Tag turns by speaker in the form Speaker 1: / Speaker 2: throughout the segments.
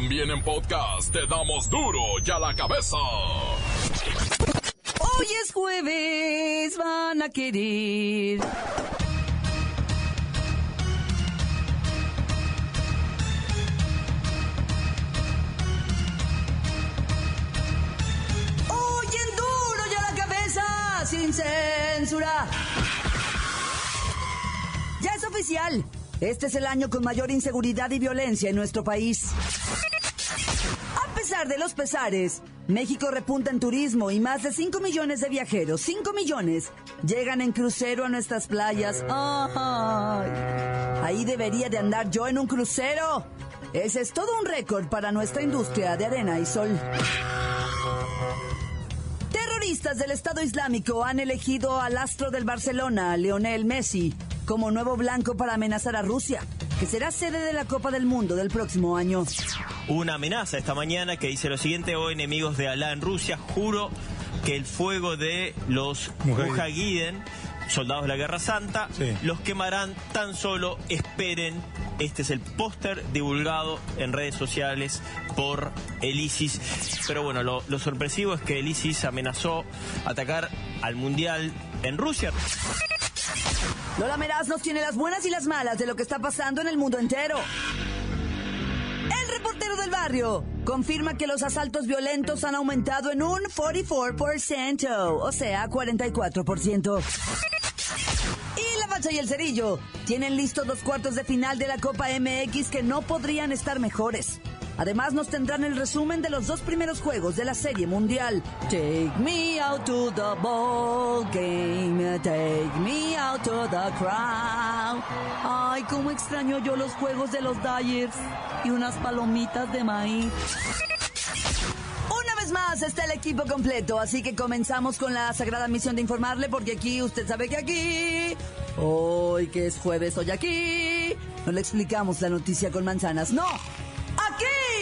Speaker 1: También en podcast te damos duro y a la cabeza.
Speaker 2: Hoy es jueves, van a querer. Hoy en duro y a la cabeza, sin censura. Ya es oficial. Este es el año con mayor inseguridad y violencia en nuestro país. A pesar de los pesares, México repunta en turismo y más de 5 millones de viajeros, 5 millones, llegan en crucero a nuestras playas. ¡Ay! Ahí debería de andar yo en un crucero. Ese es todo un récord para nuestra industria de arena y sol. Terroristas del Estado Islámico han elegido al astro del Barcelona, Lionel Messi, como nuevo blanco para amenazar a Rusia, que será sede de la Copa del Mundo del próximo año.
Speaker 3: Una amenaza esta mañana que dice lo siguiente, hoy enemigos de Alá en Rusia, juro que el fuego de los Mujahideen, soldados de la Guerra Santa,
Speaker 4: Sí.
Speaker 3: los quemarán tan solo esperen. Este es el póster divulgado en redes sociales por el ISIS. Pero bueno, lo, lo sorpresivo es que el ISIS amenazó atacar al Mundial en Rusia.
Speaker 2: Lola Meraz nos tiene las buenas y las malas de lo que está pasando en el mundo entero. El reportero del barrio confirma que los asaltos violentos han aumentado en un 44%, o sea, 44%. Y la bacha y el cerillo tienen listos los cuartos de final de la Copa MX que no podrían estar mejores. Además nos tendrán el resumen de los dos primeros juegos de la Serie Mundial. Take me out to the ball game, take me out to the crowd. Ay, cómo extraño yo los juegos de los Dyers y unas palomitas de maíz. Una vez más está el equipo completo, así que comenzamos con la sagrada misión de informarle, porque aquí usted sabe que aquí, hoy que es jueves, hoy aquí, no le explicamos la noticia con manzanas, no,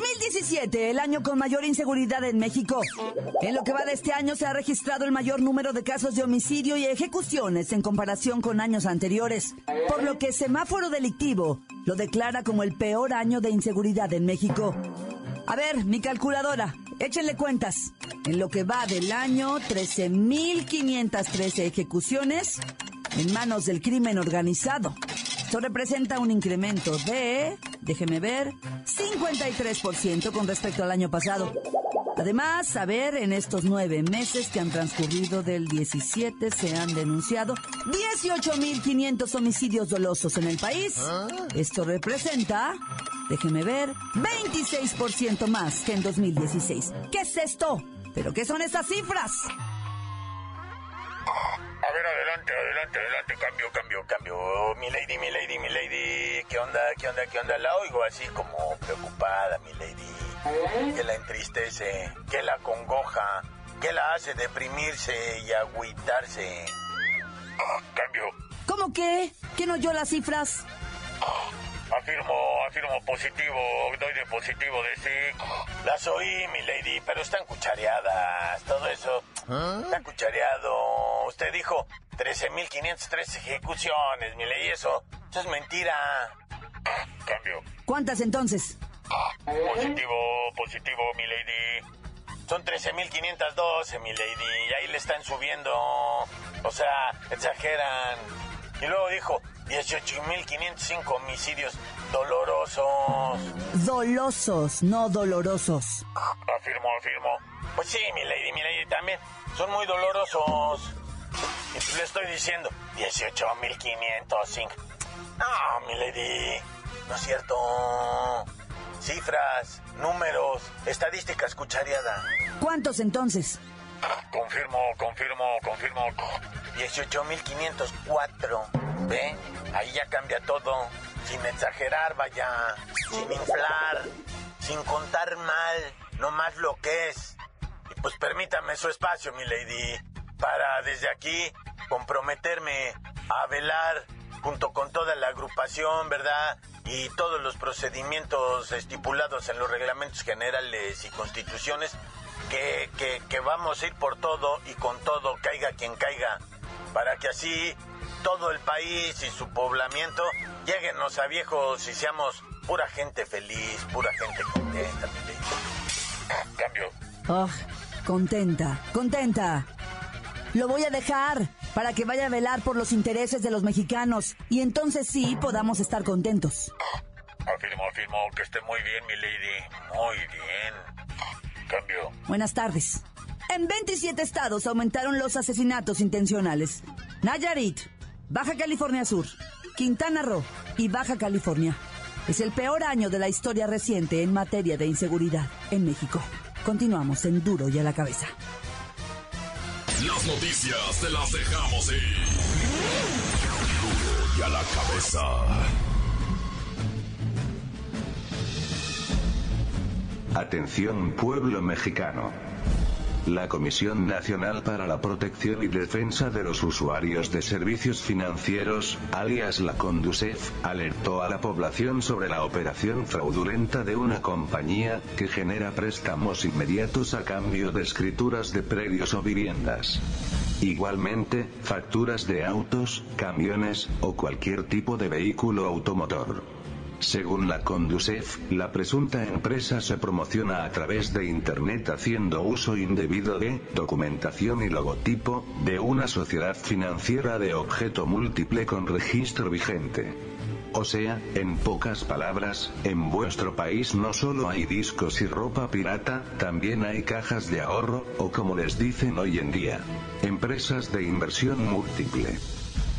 Speaker 2: 2017, el año con mayor inseguridad en México. En lo que va de este año se ha registrado el mayor número de casos de homicidio y ejecuciones en comparación con años anteriores, por lo que Semáforo Delictivo lo declara como el peor año de inseguridad en México. A ver, mi calculadora, échenle cuentas. En lo que va del año, 13.513 ejecuciones en manos del crimen organizado. Esto representa un incremento de, déjeme ver, 53% con respecto al año pasado. Además, a ver, en estos nueve meses que han transcurrido del 17 se han denunciado 18.500 homicidios dolosos en el país. Esto representa, déjeme ver, 26% más que en 2016. ¿Qué es esto? ¿Pero qué son esas cifras?
Speaker 5: A ver, adelante, adelante, adelante, cambio, cambio, cambio. Mi lady, mi lady, mi lady, ¿qué onda, qué onda, qué onda? La oigo así como preocupada, mi lady. Que la entristece, que la congoja, que la hace deprimirse y agüitarse. Ah, Cambio.
Speaker 2: ¿Cómo que? ¿Quién oyó las cifras?
Speaker 5: Afirmo, afirmo positivo, doy de positivo de sí. Las oí, mi lady, pero están cuchareadas. Todo eso está cuchareado. Usted dijo 13.503 ejecuciones, mi lady. Eso, eso es mentira. Cambio.
Speaker 2: ¿Cuántas entonces?
Speaker 5: Positivo, positivo, mi lady. Son 13.512, mi lady. Y ahí le están subiendo. O sea, exageran. Y luego dijo 18.505 homicidios dolorosos.
Speaker 2: Dolosos, no dolorosos.
Speaker 5: Afirmo, afirmo. Pues sí, mi lady, mi lady también. Son muy dolorosos. Y le estoy diciendo 18.505. No, mi lady. No es cierto. Cifras, números, estadísticas cuchareada.
Speaker 2: ¿Cuántos entonces?
Speaker 5: Confirmo, confirmo, confirmo. 18.504. ¿Ve? Ahí ya cambia todo. Sin exagerar, vaya. Sin inflar. Sin contar mal. No más lo que es. Y pues permítame su espacio, mi lady. Para desde aquí comprometerme a velar junto con toda la agrupación, ¿verdad? Y todos los procedimientos estipulados en los reglamentos generales y constituciones, que, que, vamos a ir por todo y con todo, caiga quien caiga, para que así todo el país y su poblamiento lleguenos a viejos y seamos pura gente feliz, pura gente contenta, Cambio.
Speaker 2: Oh, contenta, contenta. Lo voy a dejar para que vaya a velar por los intereses de los mexicanos y entonces sí podamos estar contentos.
Speaker 5: Afirmo, afirmo que esté muy bien, mi lady. Muy bien. Cambio.
Speaker 2: Buenas tardes. En 27 estados aumentaron los asesinatos intencionales. Nayarit, Baja California Sur, Quintana Roo y Baja California. Es el peor año de la historia reciente en materia de inseguridad en México. Continuamos en Duro y a la cabeza.
Speaker 1: Las noticias te las dejamos ir. Y a la cabeza.
Speaker 4: Atención pueblo mexicano. La Comisión Nacional para la Protección y Defensa de los Usuarios de Servicios Financieros, alias la Conducef, alertó a la población sobre la operación fraudulenta de una compañía que genera préstamos inmediatos a cambio de escrituras de predios o viviendas. Igualmente, facturas de autos, camiones o cualquier tipo de vehículo automotor. Según la Conducef, la presunta empresa se promociona a través de Internet haciendo uso indebido de documentación y logotipo de una sociedad financiera de objeto múltiple con registro vigente. O sea, en pocas palabras, en vuestro país no solo hay discos y ropa pirata, también hay cajas de ahorro, o como les dicen hoy en día, empresas de inversión múltiple.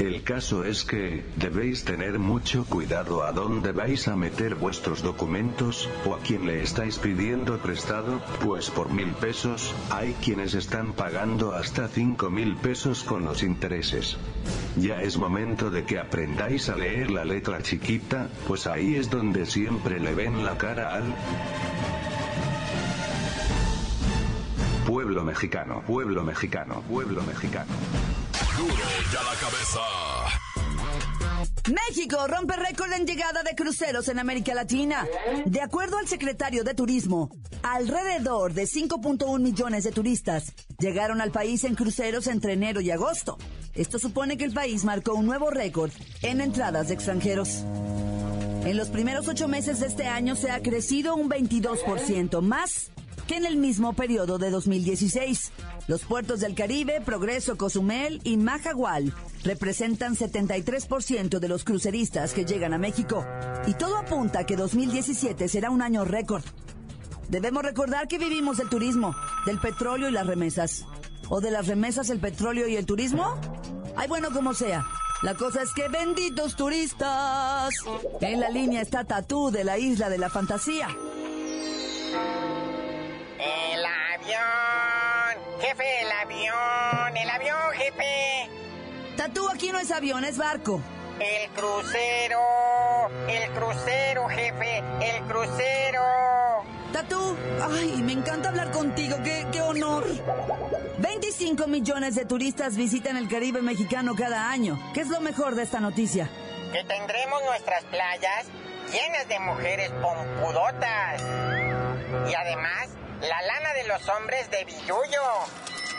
Speaker 4: El caso es que, debéis tener mucho cuidado a dónde vais a meter vuestros documentos, o a quién le estáis pidiendo prestado, pues por mil pesos, hay quienes están pagando hasta cinco mil pesos con los intereses. Ya es momento de que aprendáis a leer la letra chiquita, pues ahí es donde siempre le ven la cara al... Pueblo mexicano, pueblo mexicano, pueblo mexicano.
Speaker 1: Duro la cabeza.
Speaker 2: México rompe récord en llegada de cruceros en América Latina. De acuerdo al secretario de Turismo, alrededor de 5.1 millones de turistas llegaron al país en cruceros entre enero y agosto. Esto supone que el país marcó un nuevo récord en entradas de extranjeros. En los primeros ocho meses de este año se ha crecido un 22%, más en el mismo periodo de 2016. Los puertos del Caribe, Progreso, Cozumel y Majagual representan 73% de los cruceristas que llegan a México. Y todo apunta a que 2017 será un año récord. Debemos recordar que vivimos del turismo, del petróleo y las remesas. ¿O de las remesas, el petróleo y el turismo? Ay, bueno, como sea. La cosa es que benditos turistas. En la línea está Tatú de la isla de la fantasía.
Speaker 6: Jefe, el avión. El avión, jefe.
Speaker 2: Tatú aquí no es avión, es barco.
Speaker 6: El crucero. El crucero, jefe. El crucero.
Speaker 2: Tatú, ay, me encanta hablar contigo, qué, qué honor. 25 millones de turistas visitan el Caribe mexicano cada año. ¿Qué es lo mejor de esta noticia?
Speaker 6: Que tendremos nuestras playas llenas de mujeres pompudotas. Y además, la lana de los hombres de Villuyo.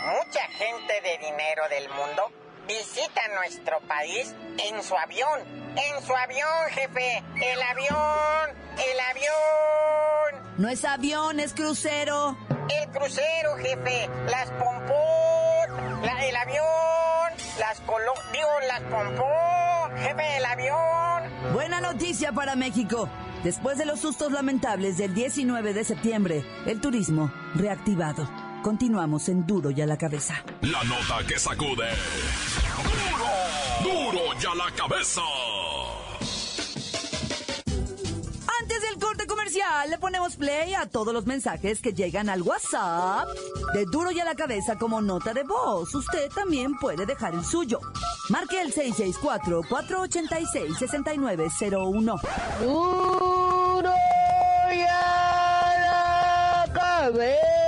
Speaker 6: Mucha gente de dinero del mundo visita nuestro país en su avión. En su avión, jefe. El avión. El avión.
Speaker 2: No es avión, es crucero.
Speaker 6: El crucero, jefe. Las pompó. La, el avión. Las colo... Digo, las pompó. Jefe, el avión.
Speaker 2: Buena noticia para México. Después de los sustos lamentables del 19 de septiembre, el turismo reactivado. Continuamos en Duro y a la cabeza.
Speaker 1: La nota que sacude. ¡Duro! ¡Duro y a la cabeza!
Speaker 2: Antes del corte comercial, le ponemos play a todos los mensajes que llegan al WhatsApp de Duro y a la cabeza como nota de voz. Usted también puede dejar el suyo. Marque el 664-486-6901.
Speaker 7: Duro y a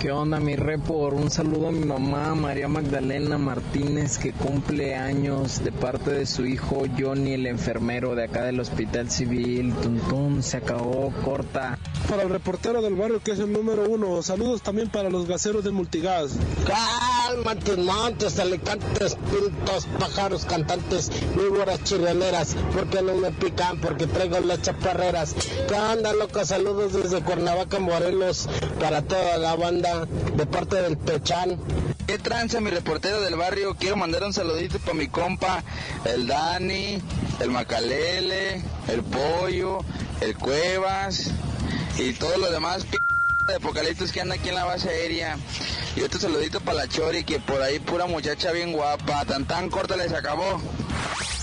Speaker 8: ¿Qué onda, mi repor? Un saludo a mi mamá, María Magdalena Martínez, que cumple años de parte de su hijo Johnny, el enfermero de acá del Hospital Civil. Tuntún, se acabó, corta.
Speaker 9: Para el reportero del barrio, que es el número uno. Saludos también para los gaseros de Multigas.
Speaker 7: Cálmate, montes, alicantes, pintos, pájaros, cantantes, víboras chirreneras. ¿Por qué no me pican? Porque traigo las chaparreras. ¿Qué onda, loca? Saludos desde Cuernavaca, Morelos, para toda la banda, de parte del Pechán.
Speaker 10: ¿Qué tranza, mi reportero del barrio? Quiero mandar un saludito para mi compa, el Dani, el Macalele, el Pollo, el Cuevas y todos los demás p de apocalipsis que anda aquí en la base aérea. Y otro saludito para la Chori, que por ahí pura muchacha bien guapa, tan tan corta les acabó.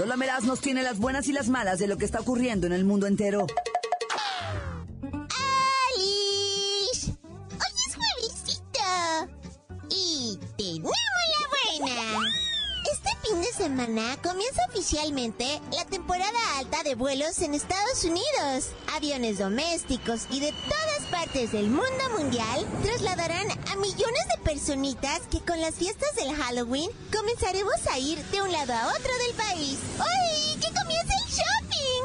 Speaker 2: Lola Meraz nos tiene las buenas y las malas de lo que está ocurriendo en el mundo entero.
Speaker 11: ¡Alice! Hoy es juevesito. Y tenemos la buena. Este fin de semana comienza oficialmente la temporada alta de vuelos en Estados Unidos. Aviones domésticos y de todas partes del mundo mundial trasladarán a millones de personitas que con las fiestas del Halloween comenzaremos a ir de un lado a otro del país. ¡Uy! ¡Que comience el shopping!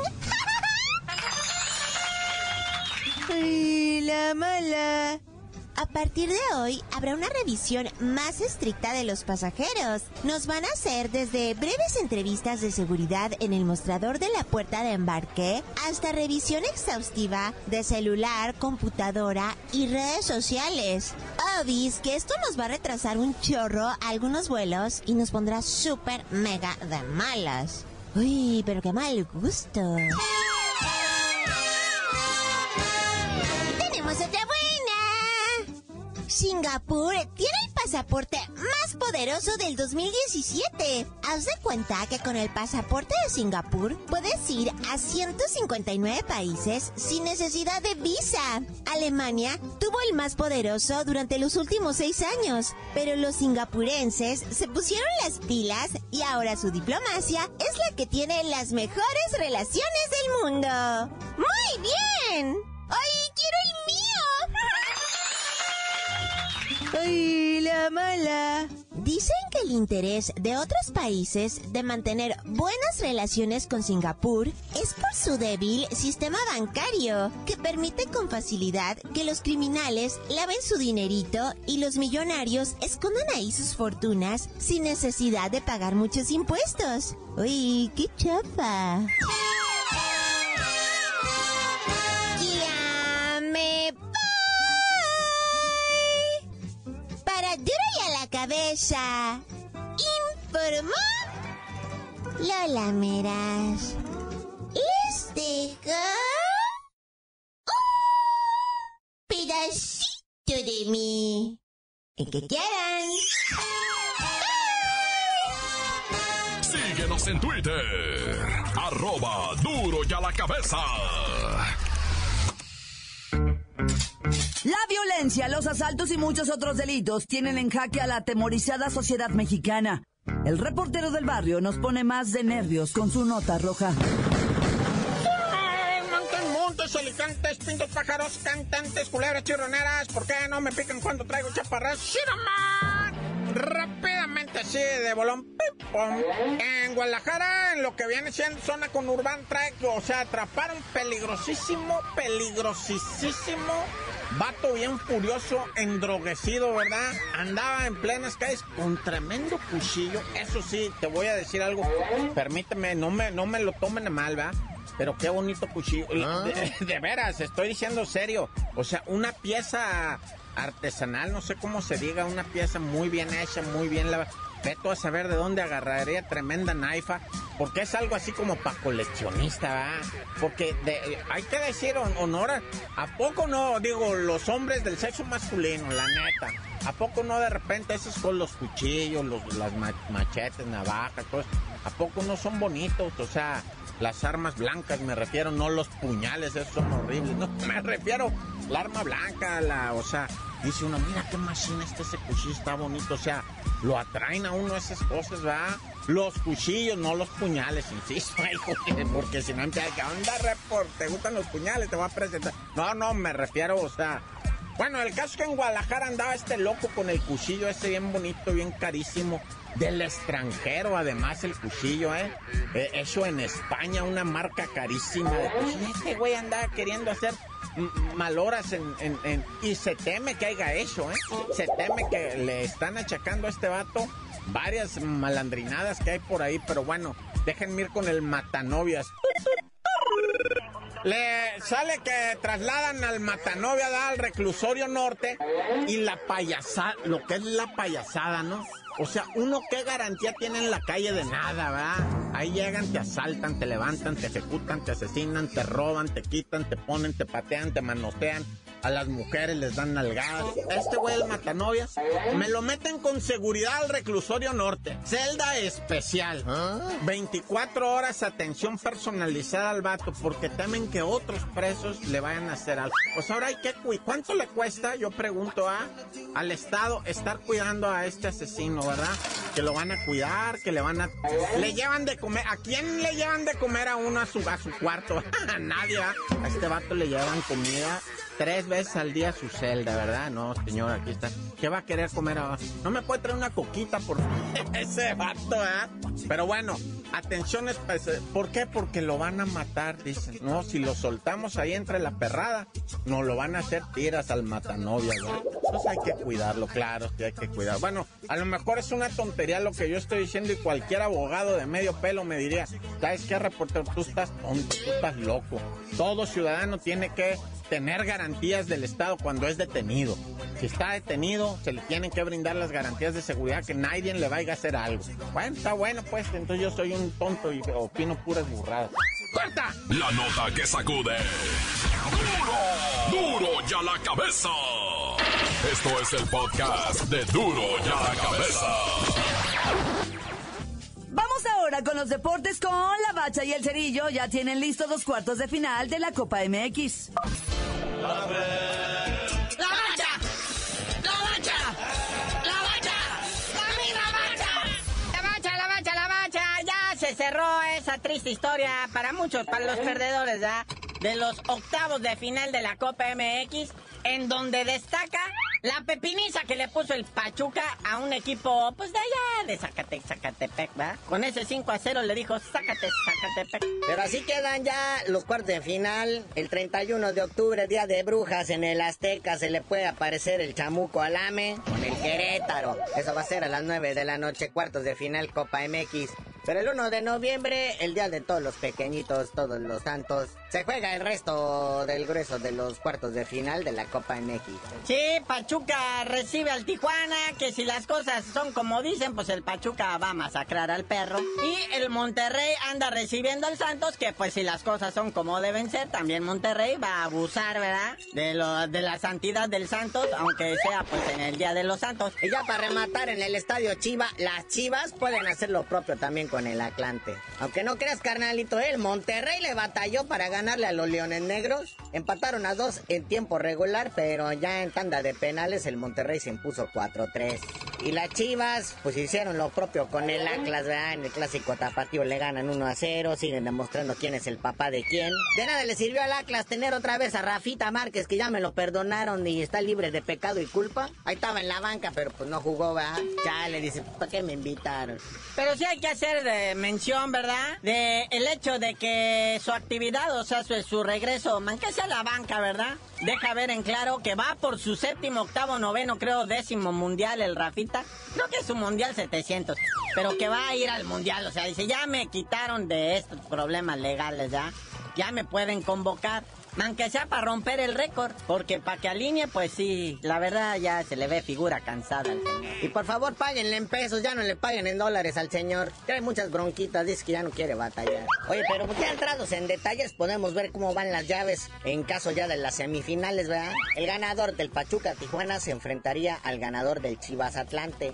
Speaker 11: ¡Ay, la mala! A partir de hoy habrá una revisión más estricta de los pasajeros. Nos van a hacer desde breves entrevistas de seguridad en el mostrador de la puerta de embarque hasta revisión exhaustiva de celular, computadora y redes sociales. Obis que esto nos va a retrasar un chorro algunos vuelos y nos pondrá súper mega de malas. Uy, pero qué mal gusto. Singapur tiene el pasaporte más poderoso del 2017. Haz de cuenta que con el pasaporte de Singapur puedes ir a 159 países sin necesidad de visa. Alemania tuvo el más poderoso durante los últimos seis años, pero los singapurenses se pusieron las pilas y ahora su diplomacia es la que tiene las mejores relaciones del mundo. ¡Muy bien! ¡Ay, quiero el ¡Ay, la mala! Dicen que el interés de otros países de mantener buenas relaciones con Singapur es por su débil sistema bancario, que permite con facilidad que los criminales laven su dinerito y los millonarios escondan ahí sus fortunas sin necesidad de pagar muchos impuestos. ¡Uy, qué chapa! Cabeza. Informó Lola Meras. Les dejo un pedacito de mí. El que quieran.
Speaker 1: Síguenos en Twitter. Arroba duro y a la cabeza.
Speaker 2: Violencia, los asaltos y muchos otros delitos tienen en jaque a la atemorizada sociedad mexicana. El reportero del barrio nos pone más de nervios con su nota roja.
Speaker 12: Montes, alicantes, pintos, pájaros, cantantes, culebras, chirroneras. ¿Por qué no me pican cuando traigo chaparras? ¡Shiraman! Rápidamente así de bolón. pim, pom. En Guadalajara, en lo que viene siendo zona con Urban Track, o sea, atraparon peligrosísimo, peligrosísimo. Vato bien furioso, endroguecido, ¿verdad? Andaba en plenas calles con tremendo cuchillo. Eso sí, te voy a decir algo. Permíteme, no me, no me lo tomen a mal, ¿va? Pero qué bonito cuchillo. De, de veras, estoy diciendo serio. O sea, una pieza artesanal, no sé cómo se diga, una pieza muy bien hecha, muy bien lavada. Veto a saber de dónde agarraría tremenda naifa, porque es algo así como para coleccionista, ¿verdad? Porque hay que decir hon- honor, a- ¿a poco no, digo, los hombres del sexo masculino, la neta? ¿A poco no de repente esos con los cuchillos, los, las ma- machetes, navajas, todo ¿A poco no son bonitos? O sea, las armas blancas me refiero, no los puñales, esos son horribles. No, me refiero la arma blanca, la, o sea, dice uno, mira qué machina este ese cuchillo, está bonito, o sea, lo atraen a uno esas cosas, ¿verdad? Los cuchillos, no los puñales, insisto, porque si no empieza, ¿qué onda, report? ¿Te gustan los puñales? Te voy a presentar. No, no, me refiero, o sea, bueno, el caso es que en Guadalajara andaba este loco con el cuchillo ese bien bonito, bien carísimo. Del extranjero, además, el cuchillo, ¿eh? Eh, Eso en España, una marca carísima de. Este güey andaba queriendo hacer m- maloras en, en- en- Y se teme que haya hecho, ¿eh? Se teme que le están achacando a este vato varias malandrinadas que hay por ahí, pero bueno, déjenme ir con el matanovias. Le sale que trasladan al Matanovia, al reclusorio norte, y la payasada, lo que es la payasada, ¿no? O sea, uno qué garantía tiene en la calle de nada, ¿verdad? Ahí llegan, te asaltan, te levantan, te ejecutan, te asesinan, te roban, te quitan, te ponen, te patean, te manotean. A las mujeres les dan nalgadas. Este güey, el matanovias, me lo meten con seguridad al reclusorio norte. Celda especial. 24 horas atención personalizada al vato porque temen que otros presos le vayan a hacer algo. Pues ahora hay que cuidar. ¿Cuánto le cuesta, yo pregunto, a, al Estado estar cuidando a este asesino, verdad? Que lo van a cuidar, que le van a... Le llevan de comer. ¿A quién le llevan de comer a uno a su, a su cuarto? a nadie, ¿verdad? A este vato le llevan comida tres veces al día su celda, ¿verdad? No, señor, aquí está. ¿Qué va a querer comer ahora? No me puede traer una coquita por ese vato, ¿verdad? Pero bueno, atención especial. ¿Por qué? Porque lo van a matar, dicen. No, si lo soltamos ahí entre la perrada, nos lo van a hacer tiras al matanovia. Entonces hay que cuidarlo, claro, sí hay que cuidar. Bueno, a lo mejor es una tontería lo que yo estoy diciendo y cualquier abogado de medio pelo me diría, ¿sabes qué, reportero? Tú estás tonto, tú estás loco. Todo ciudadano tiene que tener garantías del Estado cuando es detenido. Si está detenido, se le tienen que brindar las garantías de seguridad que nadie le vaya a hacer algo. Bueno, está bueno, pues, entonces yo soy un tonto y opino puras burradas. ¡Corta!
Speaker 1: La nota que sacude. ¡Duro! ¡Duro ya la cabeza! Esto es el podcast de Duro ya la cabeza.
Speaker 2: Vamos ahora con los deportes con la bacha y el cerillo. Ya tienen listos los cuartos de final de la Copa MX.
Speaker 13: ¡La
Speaker 6: se cerró esa triste historia para muchos, para los perdedores, ¿ya? De los octavos de final de la Copa MX, en donde destaca la pepiniza que le puso el Pachuca a un equipo, pues de allá, de Zacatepec, Zacatepec, ¿verdad? Con ese 5 a 0 le dijo, sácate, Zacatepec.
Speaker 14: Pero así quedan ya los cuartos de final. El 31 de octubre, día de brujas, en el Azteca se le puede aparecer el chamuco Alame con el Querétaro. Eso va a ser a las 9 de la noche, cuartos de final Copa MX. Pero el 1 de noviembre, el día de todos los pequeñitos, todos los santos, se juega el resto del grueso de los cuartos de final de la Copa MX.
Speaker 6: Sí, Pachuca recibe al Tijuana, que si las cosas son como dicen, pues el Pachuca va a masacrar al perro. Y el Monterrey anda recibiendo al Santos, que pues si las cosas son como deben ser, también Monterrey va a abusar, ¿verdad? De, lo, de la santidad del Santos, aunque sea pues en el Día de los Santos.
Speaker 14: Y ya para rematar en el estadio Chiva, las Chivas pueden hacer lo propio también con el Atlante. Aunque no creas, carnalito, el Monterrey le batalló para ganarle a los Leones Negros. Empataron a dos en tiempo regular, pero ya en tanda de penales el Monterrey se impuso 4-3. Y las Chivas, pues hicieron lo propio con el Atlas, ¿verdad? En el clásico tapatío le ganan 1-0, siguen demostrando quién es el papá de quién. De nada le sirvió al Atlas tener otra vez a Rafita Márquez, que ya me lo perdonaron y está libre de pecado y culpa. Ahí estaba en la banca, pero pues no jugó, ¿verdad? Ya le dice, ¿para qué me invitaron?
Speaker 6: Pero sí hay que hacer de mención, ¿verdad? De el hecho de que su actividad, o sea, su, su regreso, man, que sea la banca, ¿verdad? Deja ver en claro que va por su séptimo, octavo, noveno, creo, décimo mundial el Rafita. Creo que es su mundial 700, pero que va a ir al mundial, o sea, dice, ya me quitaron de estos problemas legales, ¿ya? Ya me pueden convocar.
Speaker 14: Aunque sea para romper el récord, porque para que alinee, pues sí, la verdad ya se le ve figura cansada al señor. Y por favor, páguenle en pesos, ya no le paguen en dólares al señor. Trae muchas bronquitas, dice que ya no quiere batallar. Oye, pero ya entrados en detalles, podemos ver cómo van las llaves en caso ya de las semifinales, ¿verdad? El ganador del Pachuca Tijuana se enfrentaría al ganador del Chivas Atlante.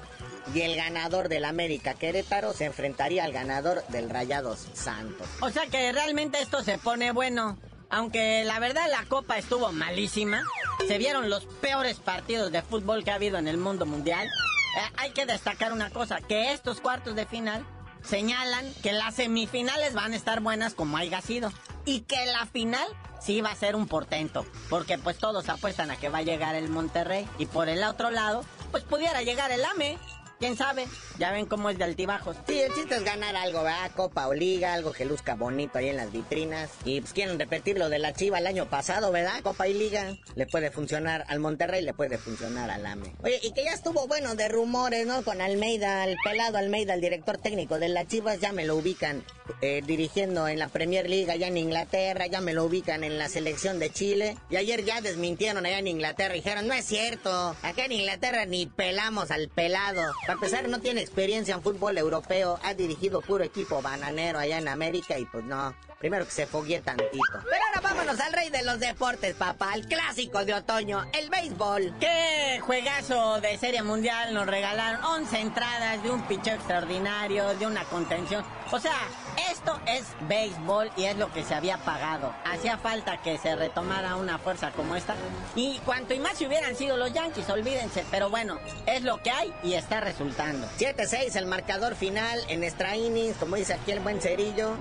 Speaker 14: Y el ganador del América Querétaro se enfrentaría al ganador del Rayados Santos. O sea que realmente esto se pone bueno. Aunque la verdad la copa estuvo malísima, se vieron los peores partidos de fútbol que ha habido en el mundo mundial. Eh, hay que destacar una cosa, que estos cuartos de final señalan que las semifinales van a estar buenas como haya sido. Y que la final sí va a ser un portento. Porque pues todos apuestan a que va a llegar el Monterrey. Y por el otro lado, pues pudiera llegar el AME. ¿Quién sabe? Ya ven cómo es de altibajos. Sí, el chiste es ganar algo, ¿verdad? Copa o liga, algo que luzca bonito ahí en las vitrinas. Y pues quieren repetir lo de la Chiva el año pasado, ¿verdad? Copa y liga. Le puede funcionar al Monterrey, le puede funcionar al AME. Oye, y que ya estuvo bueno de rumores, ¿no? Con Almeida, el pelado Almeida, el director técnico de las Chivas, ya me lo ubican eh, dirigiendo en la Premier League allá en Inglaterra, ya me lo ubican en la selección de Chile. Y ayer ya desmintieron allá en Inglaterra dijeron, no es cierto, acá en Inglaterra ni pelamos al pelado. Para empezar, no tiene experiencia en fútbol europeo, ha dirigido puro equipo bananero allá en América y pues no. Primero que se foguee tantito. Pero ahora vámonos al rey de los deportes, papá. El clásico de otoño, el béisbol. ¡Qué juegazo de Serie Mundial! Nos regalaron 11 entradas de un picheo extraordinario, de una contención. O sea, esto es béisbol y es lo que se había pagado. Hacía falta que se retomara una fuerza como esta. Y cuanto y más si hubieran sido los Yankees, olvídense. Pero bueno, es lo que hay y está resultando. 7-6 el marcador final en extra innings, como dice aquí el buen cerillo.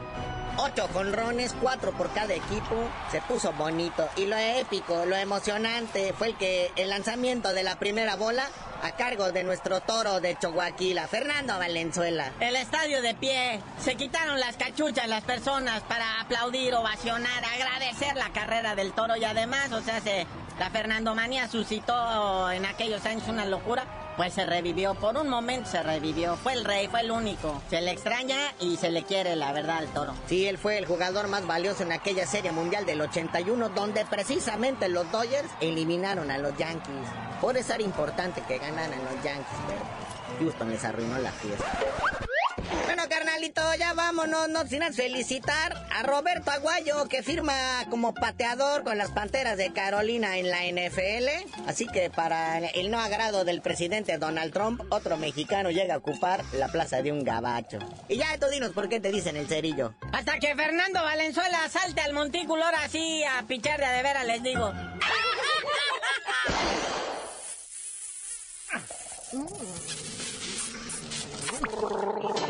Speaker 14: Ocho jonrones, cuatro por cada equipo. Se puso bonito. Y lo épico, lo emocionante fue que el lanzamiento de la primera bola a cargo de nuestro toro de Chihuahua, Fernando Valenzuela. El estadio de pie. Se quitaron las cachuchas las personas para aplaudir, ovacionar, agradecer la carrera del toro y además, o sea, se, la Fernando Manía suscitó en aquellos años una locura. Pues se revivió, por un momento se revivió. Fue el rey, fue el único. Se le extraña y se le quiere, la verdad, al toro. Sí, él fue el jugador más valioso en aquella serie mundial del 81, donde precisamente los Dodgers eliminaron a los Yankees. Por eso era importante que ganaran los Yankees, pero Houston les arruinó la fiesta. Bueno, carnalito, ya vámonos, no sin felicitar a Roberto Aguayo, que firma como pateador con las Panteras de Carolina en la NFL. Así que para el no agrado del presidente Donald Trump, otro mexicano llega a ocupar la plaza de un gabacho. Y ya tú dinos por qué te dicen el cerillo. Hasta que Fernando Valenzuela salte al montículo, ahora sí a pichar de a de veras, les digo.
Speaker 13: ¡La